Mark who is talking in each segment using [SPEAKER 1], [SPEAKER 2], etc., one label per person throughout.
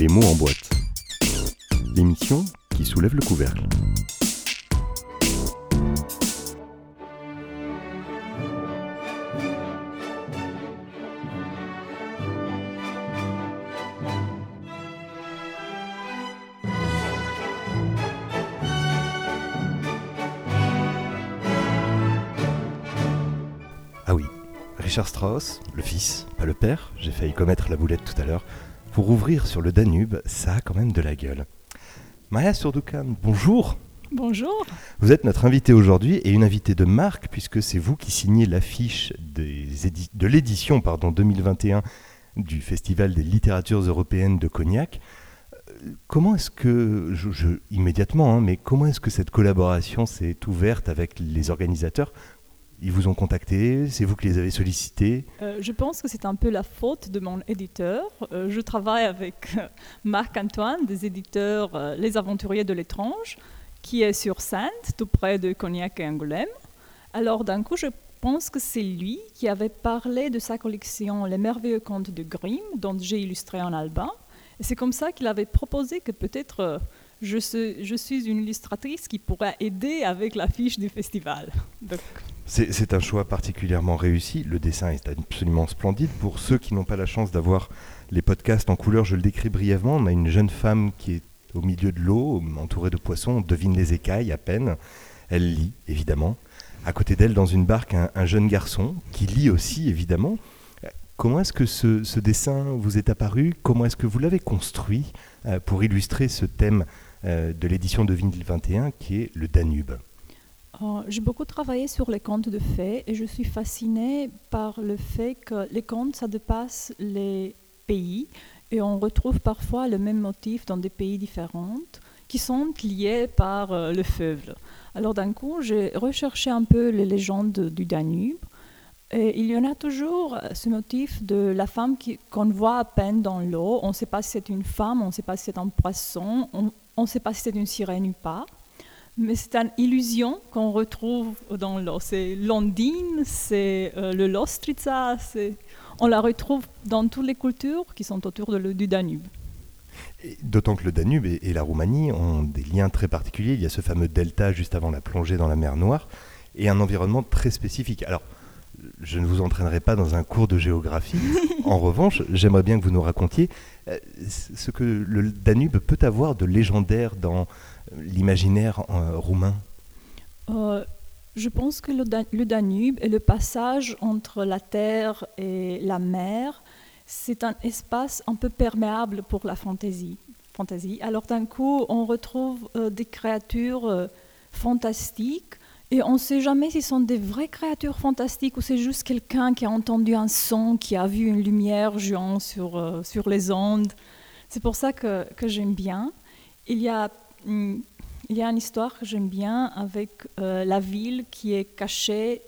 [SPEAKER 1] Les mots en boîte. L'émission qui soulève le couvercle. Ah oui, Richard Strauss, le fils, pas le père, j'ai failli commettre la boulette tout à l'heure, pour ouvrir sur le Danube, ça a quand même de la gueule. Maya Surdoukan, bonjour
[SPEAKER 2] Bonjour.
[SPEAKER 1] Vous êtes notre invité aujourd'hui et une invitée de marque puisque c'est vous qui signez l'affiche de l'édition pardon, 2021 du Festival des littératures européennes de Cognac. Euh, Comment est-ce que, je, je- immédiatement, hein, mais comment est-ce que cette collaboration s'est ouverte avec les organisateurs Ils vous ont contacté C'est vous qui les avez sollicités
[SPEAKER 2] Euh, je pense que c'est un peu la faute de mon éditeur. Euh, je travaille avec euh, Marc-Antoine, des éditeurs Les Aventuriers de l'étrange, qui est sur Sainte, tout près de Cognac et Angoulême. Alors d'un coup, je pense que c'est lui qui avait parlé de sa collection Les merveilleux contes de Grimm, dont j'ai illustré un albin. Et c'est comme ça qu'il avait proposé que peut-être je suis une illustratrice qui pourrait aider avec l'affiche du festival. Donc,
[SPEAKER 1] C'est un choix particulièrement réussi. Le dessin est absolument splendide. Pour ceux qui n'ont pas la chance d'avoir les podcasts en couleur, je le décris brièvement. On a une jeune femme qui est au milieu de l'eau, entourée de poissons. On devine les écailles à peine. Elle lit, évidemment. À côté d'elle, dans une barque, un, un jeune garçon qui lit aussi, évidemment. Comment est-ce que ce, ce dessin vous est apparu? Comment est-ce que vous l'avez construit euh, pour illustrer ce thème euh, de l'édition de 2021 qui est le Danube?
[SPEAKER 2] J'ai beaucoup travaillé sur les contes de fées et je suis fascinée par le fait que les contes, ça dépasse les pays et on retrouve parfois le même motif dans des pays différents qui sont liés par euh, le fleuve. Alors d'un coup, j'ai recherché un peu les légendes du Danube et il y en a toujours ce motif de la femme qu'on voit à peine dans l'eau. On ne sait pas si c'est une femme, on ne sait pas si c'est un poisson, on ne sait pas si c'est une sirène ou pas. Mais c'est une illusion qu'on retrouve dans l'eau. C'est l'ondine, c'est euh, le lostritza, on la retrouve dans toutes les cultures qui sont autour du Danube.
[SPEAKER 1] D'autant que le Danube et, et la Roumanie ont des liens très particuliers. Il y a ce fameux delta juste avant la plongée dans la mer Noire et un environnement très spécifique. Alors, je ne vous entraînerai pas dans un cours de géographie. en revanche, j'aimerais bien que vous nous racontiez euh, ce que le Danube peut avoir de légendaire dans l'imaginaire euh, roumain.
[SPEAKER 2] Euh, je pense que le, Dan- le Danube et le passage entre la terre et la mer, c'est un espace un peu perméable pour la fantaisie. fantaisie. Alors d'un coup, on retrouve euh, des créatures euh, fantastiques et on ne sait jamais si ce sont des vraies créatures fantastiques ou c'est juste quelqu'un qui a entendu un son, qui a vu une lumière jouant sur, euh, sur les ondes. C'est pour ça que, que j'aime bien. Il y a hum, il y a une histoire que j'aime bien avec euh, la ville qui est cachée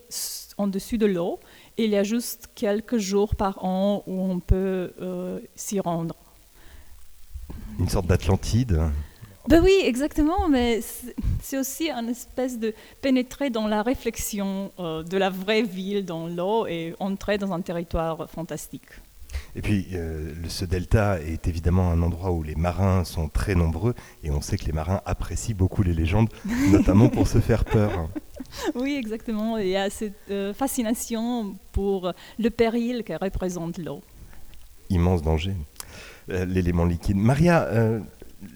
[SPEAKER 2] en dessus de l'eau. Il y a juste quelques jours par an où on peut euh, s'y rendre.
[SPEAKER 1] Une sorte d'Atlantide.
[SPEAKER 2] Ben oui, exactement, mais c'est- aussi une espèce de pénétrer dans la réflexion euh, de la vraie ville dans l'eau et entrer dans un territoire fantastique.
[SPEAKER 1] Et puis, euh, ce delta est évidemment un endroit où les marins sont très nombreux et on sait que les marins apprécient beaucoup les légendes, notamment pour se faire peur.
[SPEAKER 2] Oui, exactement. Il y a cette euh, fascination pour le péril que représente l'eau.
[SPEAKER 1] immense danger, l'élément liquide. Maria,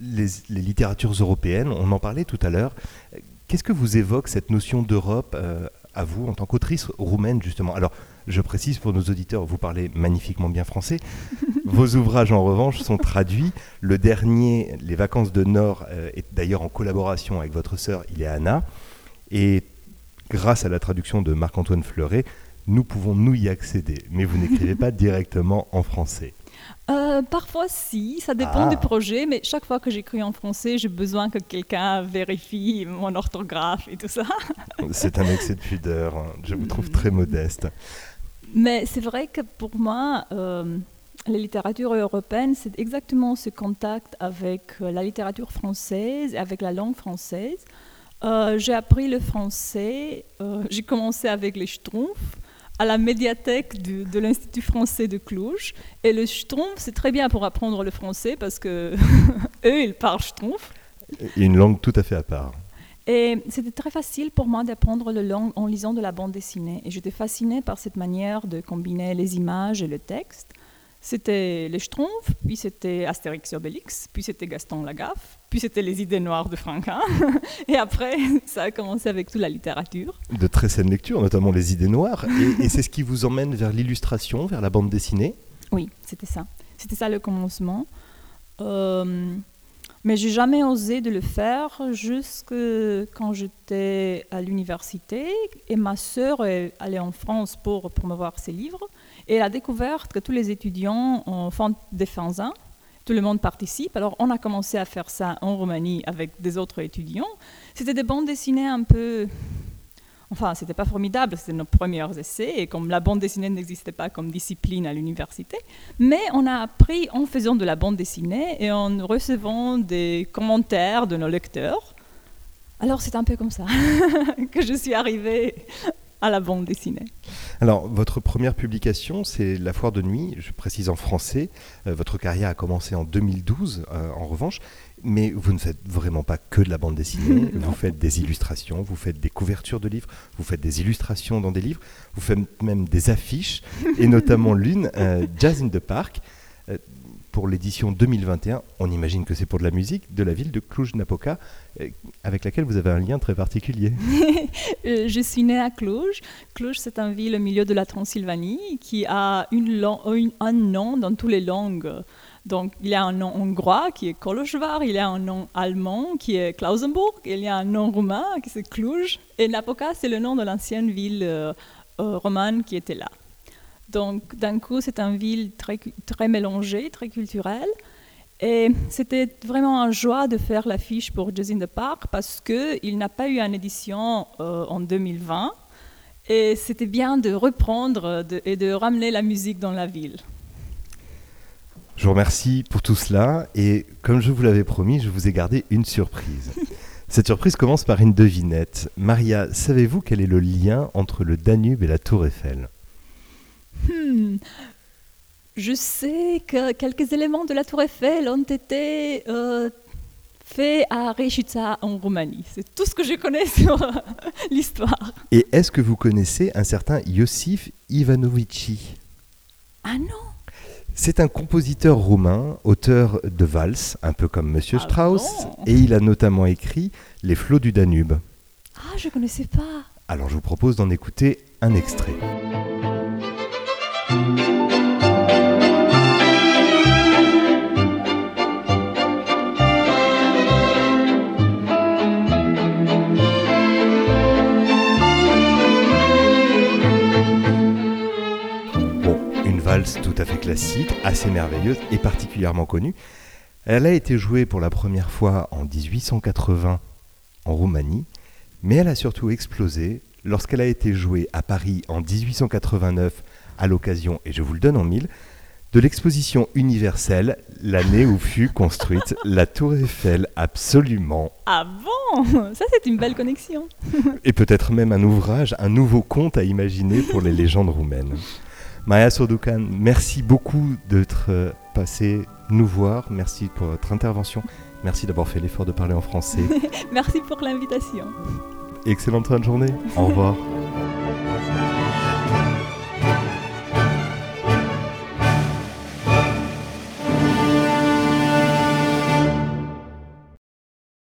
[SPEAKER 1] les, les littératures européennes, on en parlait tout à l'heure. Qu'est-ce que vous évoque cette notion d'Europe euh, à vous en tant qu'autrice roumaine justement? Alors, je précise pour nos auditeurs, vous parlez magnifiquement bien français. Vos ouvrages en revanche sont traduits. Le dernier, Les Vacances de Nord, euh, est d'ailleurs en collaboration avec votre sœur Ileana. Et grâce à la traduction de Marc-Antoine Fleuret, nous pouvons nous y accéder. Mais vous n'écrivez pas directement en français.
[SPEAKER 2] Euh, parfois, si, ça dépend
[SPEAKER 1] Ah.
[SPEAKER 2] du projet, mais chaque fois que j'écris en français, j'ai besoin que quelqu'un vérifie mon orthographe et tout ça.
[SPEAKER 1] C'est un excès de pudeur. hein. Je vous trouve très modeste.
[SPEAKER 2] Mais c'est vrai que pour moi, euh, la littérature européenne, c'est exactement ce contact avec euh, la littérature française et avec la langue française. Euh, j'ai appris le français, j'ai commencé avec les Schtroumpfs. À la médiathèque de l'Institut français de Cluj. Et le Schtroumpf, c'est très bien pour apprendre le français parce que eux, ils parlent Schtroumpf.
[SPEAKER 1] Une langue tout à fait à part.
[SPEAKER 2] Et c'était très facile pour moi d'apprendre la langue en lisant de la bande dessinée. Et j'étais fascinée par cette manière de combiner les images et le texte. C'était les Schtroumpfs, puis c'était Astérix et Obélix, puis c'était Gaston Lagaffe, puis c'était les idées noires de Franquin. et après, ça a commencé avec toute la littérature.
[SPEAKER 1] De très saines lectures, notamment les idées noires. Et, c'est ce qui vous emmène vers l'illustration, vers la bande dessinée?
[SPEAKER 2] Oui, c'était ça. C'était ça le commencement. Euh, mais j'ai jamais osé de le faire jusque quand j'étais à l'université et ma sœur est allée en France pour promouvoir ses livres et elle a découvert que tous les étudiants font des fanzins, tout le monde participe. Alors on a commencé à faire ça en Roumanie avec des autres étudiants. C'était des bandes dessinées un peu Enfin, c'était pas formidable, c'était nos premiers essais, et comme la bande dessinée n'existait pas comme discipline à l'université, mais on a appris en faisant de la bande dessinée et en recevant des commentaires de nos lecteurs. Alors c'est un peu comme ça que je suis arrivée à la bande dessinée.
[SPEAKER 1] Alors, votre première publication, c'est La Foire de Nuit, je précise en français. Euh, votre carrière a commencé en 2012, euh, en revanche, mais vous ne faites vraiment pas que de la bande dessinée. vous faites des illustrations, vous faites des couvertures de livres, vous faites des illustrations dans des livres, vous faites même des affiches, et notamment l'une, euh, Jazz in the Park pour l'édition 2021, on imagine que c'est pour de la musique, de la ville de Cluj-Napoca, euh, avec laquelle vous avez un lien très particulier.
[SPEAKER 2] Euh, je suis née à Cluj. Cluj, c'est une ville au milieu de la Transylvanie qui a une un nom dans toutes les langues. Donc, il y a un nom hongrois qui est Kolozsvár, il y a un nom allemand qui est Klausenburg, il y a un nom roumain qui est Cluj, et Napoca, c'est le nom de l'ancienne ville euh, romane qui était là. Donc, d'un coup, c'est une ville très, très mélangée, très culturelle. Et c'était vraiment un joie de faire l'affiche pour Jazz in the Park parce qu'il n'a pas eu une édition euh, en 2020. Et c'était bien de reprendre et de ramener la musique dans la ville.
[SPEAKER 1] Je vous remercie pour tout cela. Et comme je vous l'avais promis, je vous ai gardé une surprise. Cette surprise commence par une devinette. Maria, savez-vous quel est le lien entre le Danube et la Tour Eiffel?
[SPEAKER 2] Hmm. Je sais que quelques éléments de la Tour Eiffel ont été euh, faits à Reșița en Roumanie. C'est tout ce que je connais sur l'histoire.
[SPEAKER 1] Et est-ce que vous connaissez un certain Iosif Ivanovici
[SPEAKER 2] Ah non
[SPEAKER 1] c'est un compositeur roumain, auteur de valses, un peu comme Monsieur ah Strauss, et il a notamment écrit Les flots du Danube.
[SPEAKER 2] Ah, je ne connaissais pas.
[SPEAKER 1] Alors je vous propose d'en écouter un extrait. Tout à fait classique, assez merveilleuse et particulièrement connue. Elle a été jouée pour la première fois en 1880 en Roumanie, mais elle a surtout explosé lorsqu'elle a été jouée à Paris en 1889 à l'occasion, et je vous le donne en mille, de l'exposition universelle, l'année où fut construite la Tour Eiffel, absolument.
[SPEAKER 2] Ah bon? Ça, c'est une belle connexion.
[SPEAKER 1] et peut-être même un ouvrage, un nouveau conte à imaginer pour les légendes roumaines. Maya Sordoukan, merci beaucoup d'être euh, passé nous voir. Merci pour votre intervention. Merci d'avoir fait l'effort de parler en français.
[SPEAKER 2] merci pour l'invitation.
[SPEAKER 1] Excellente fin de journée. Au revoir.